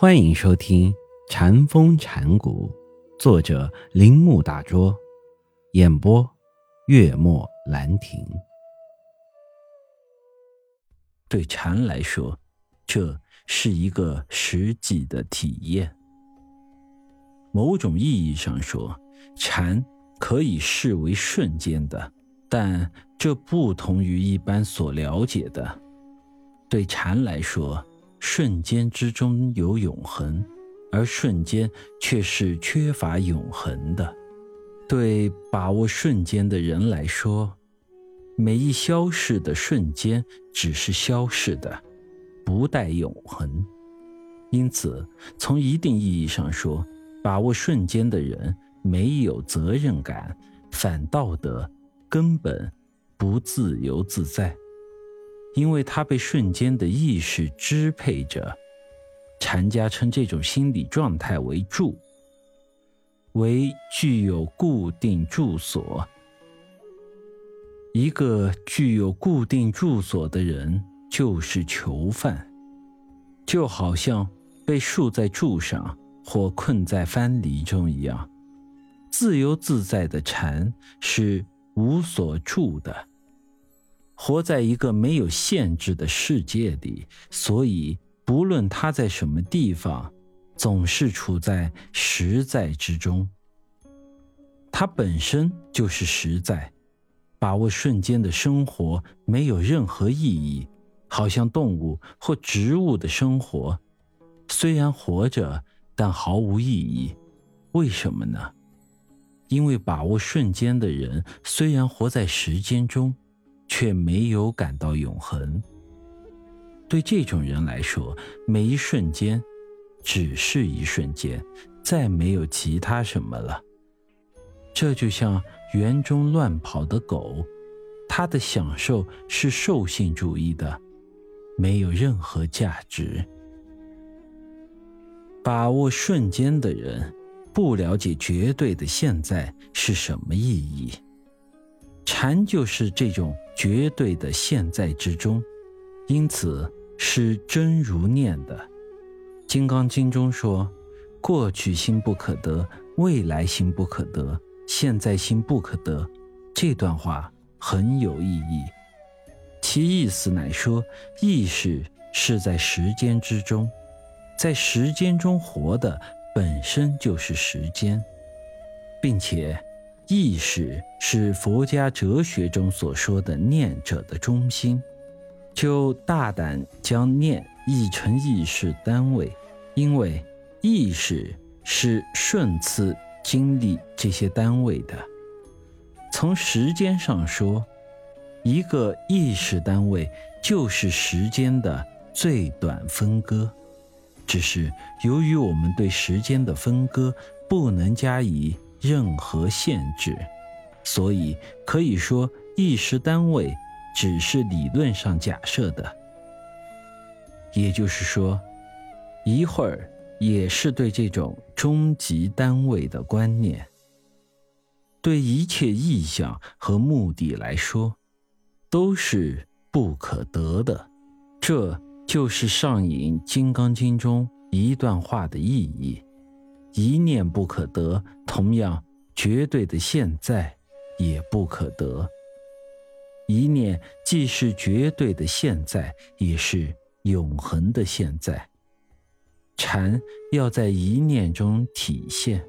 欢迎收听《禅风禅谷，作者铃木大拙，演播月末兰亭。对禅来说，这是一个实际的体验。某种意义上说，禅可以视为瞬间的，但这不同于一般所了解的。对禅来说，瞬间之中有永恒，而瞬间却是缺乏永恒的。对把握瞬间的人来说，每一消逝的瞬间只是消逝的，不带永恒。因此，从一定意义上说，把握瞬间的人没有责任感，反道德根本不自由自在。因为他被瞬间的意识支配着，禅家称这种心理状态为住，为具有固定住所。一个具有固定住所的人就是囚犯，就好像被束在柱上或困在藩篱中一样。自由自在的禅是无所住的。活在一个没有限制的世界里，所以不论他在什么地方，总是处在实在之中。他本身就是实在，把握瞬间的生活没有任何意义，好像动物或植物的生活，虽然活着，但毫无意义。为什么呢？因为把握瞬间的人虽然活在时间中。却没有感到永恒。对这种人来说，每一瞬间只是一瞬间，再没有其他什么了。这就像园中乱跑的狗，它的享受是兽性主义的，没有任何价值。把握瞬间的人，不了解绝对的现在是什么意义。禅就是这种绝对的现在之中，因此是真如念的。《金刚经》中说：“过去心不可得，未来心不可得，现在心不可得。”这段话很有意义，其意思乃说，意识是在时间之中，在时间中活的本身就是时间，并且。意识是佛家哲学中所说的念者的中心，就大胆将念译成意识单位，因为意识是顺次经历这些单位的。从时间上说，一个意识单位就是时间的最短分割，只是由于我们对时间的分割不能加以。任何限制，所以可以说，意识单位只是理论上假设的。也就是说，一会儿也是对这种终极单位的观念。对一切意象和目的来说，都是不可得的。这就是上引《金刚经》中一段话的意义。一念不可得，同样绝对的现在也不可得。一念既是绝对的现在，也是永恒的现在。禅要在一念中体现，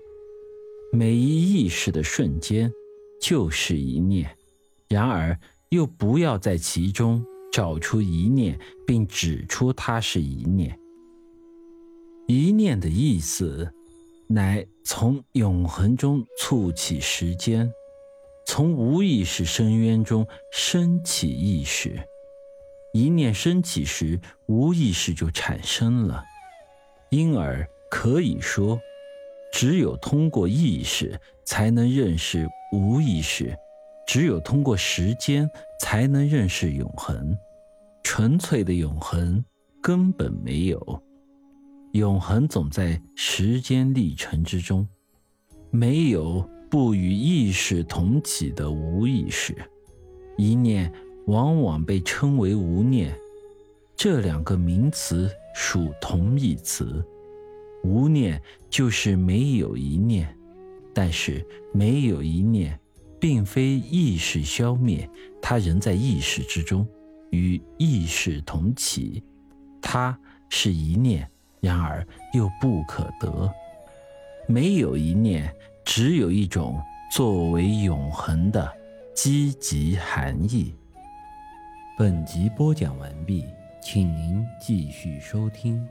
每一意识的瞬间就是一念，然而又不要在其中找出一念，并指出它是一念。一念的意思。乃从永恒中促起时间，从无意识深渊中升起意识。一念升起时，无意识就产生了，因而可以说，只有通过意识才能认识无意识，只有通过时间才能认识永恒。纯粹的永恒根本没有。永恒总在时间历程之中，没有不与意识同起的无意识。一念往往被称为无念，这两个名词属同义词，无念就是没有一念，但是没有一念，并非意识消灭，它仍在意识之中，与意识同起。它是一念，然而又不可得。没有一念，只有一种作为永恒的积极含义。本集播讲完毕，请您继续收听。